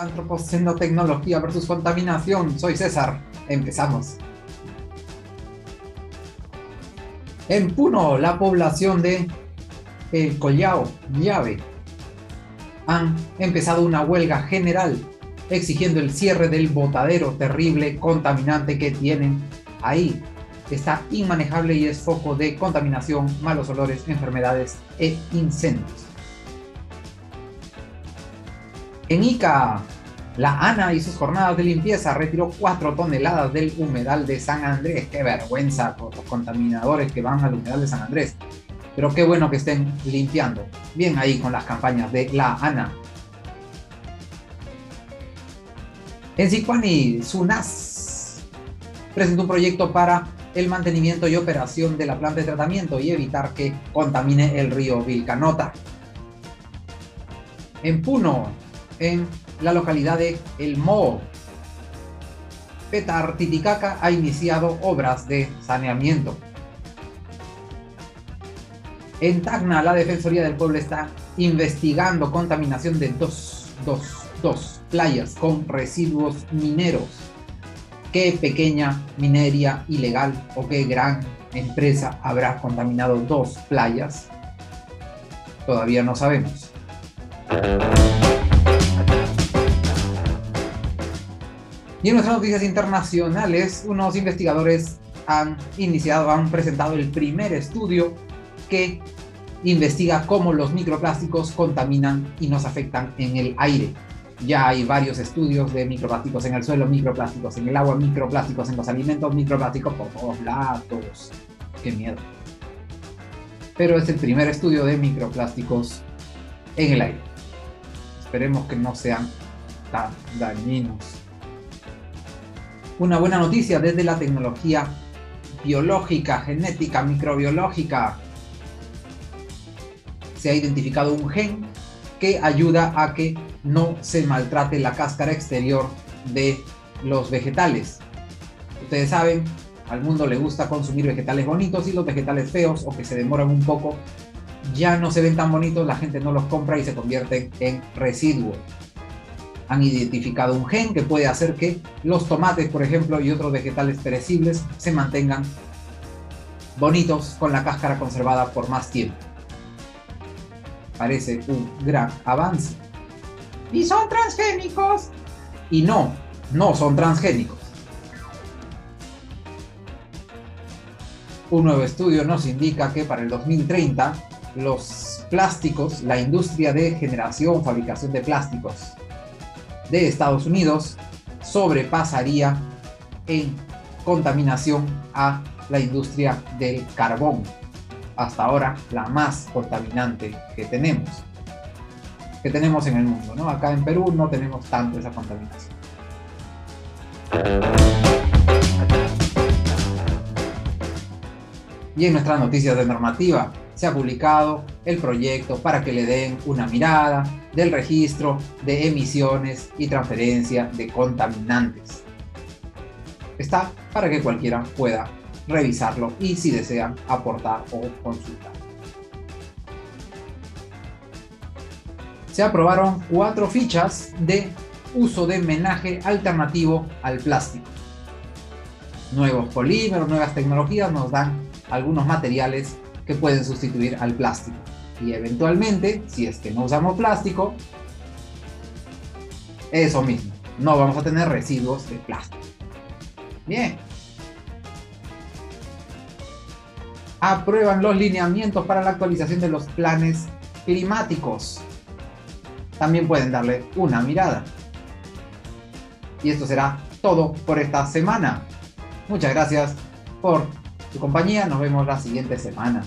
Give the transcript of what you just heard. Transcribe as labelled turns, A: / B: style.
A: Antropoceno Tecnología versus Contaminación. Soy César. Empezamos. En Puno, la población de Collao, Llave, han empezado una huelga general exigiendo el cierre del botadero terrible contaminante que tienen ahí. Está inmanejable y es foco de contaminación, malos olores, enfermedades e incendios. En Ica, la ANA y sus jornadas de limpieza retiró 4 toneladas del humedal de San Andrés. Qué vergüenza por los contaminadores que van al humedal de San Andrés. Pero qué bueno que estén limpiando. Bien ahí con las campañas de la ANA. En Sicuani, SUNAS presentó un proyecto para el mantenimiento y operación de la planta de tratamiento y evitar que contamine el río Vilcanota. En Puno, en la localidad de El Mo. Petar Titicaca ha iniciado obras de saneamiento. En Tacna, la Defensoría del Pueblo está investigando contaminación de dos, dos, dos playas con residuos mineros. ¿Qué pequeña minería ilegal o qué gran empresa habrá contaminado dos playas? Todavía no sabemos. Y en nuestras noticias internacionales, unos investigadores han iniciado, han presentado el primer estudio que investiga cómo los microplásticos contaminan y nos afectan en el aire. Ya hay varios estudios de microplásticos en el suelo, microplásticos en el agua, microplásticos en los alimentos, microplásticos por todos lados. Qué miedo. Pero es el primer estudio de microplásticos en el aire. Esperemos que no sean tan dañinos una buena noticia desde la tecnología biológica, genética, microbiológica. Se ha identificado un gen que ayuda a que no se maltrate la cáscara exterior de los vegetales. Ustedes saben, al mundo le gusta consumir vegetales bonitos y los vegetales feos o que se demoran un poco ya no se ven tan bonitos, la gente no los compra y se convierten en residuo han identificado un gen que puede hacer que los tomates, por ejemplo, y otros vegetales perecibles se mantengan bonitos con la cáscara conservada por más tiempo. Parece un gran avance. ¿Y son transgénicos? Y no, no son transgénicos. Un nuevo estudio nos indica que para el 2030 los plásticos, la industria de generación, fabricación de plásticos de Estados Unidos sobrepasaría en contaminación a la industria del carbón, hasta ahora la más contaminante que tenemos, que tenemos en el mundo. ¿no? Acá en Perú no tenemos tanto esa contaminación. Y en nuestras noticias de normativa, se ha publicado el proyecto para que le den una mirada del registro de emisiones y transferencia de contaminantes. Está para que cualquiera pueda revisarlo y si desean aportar o consultar. Se aprobaron cuatro fichas de uso de menaje alternativo al plástico. Nuevos polímeros, nuevas tecnologías nos dan algunos materiales que pueden sustituir al plástico. Y eventualmente, si es que no usamos plástico, eso mismo, no vamos a tener residuos de plástico. Bien. Aprueban los lineamientos para la actualización de los planes climáticos. También pueden darle una mirada. Y esto será todo por esta semana. Muchas gracias por su compañía. Nos vemos la siguiente semana.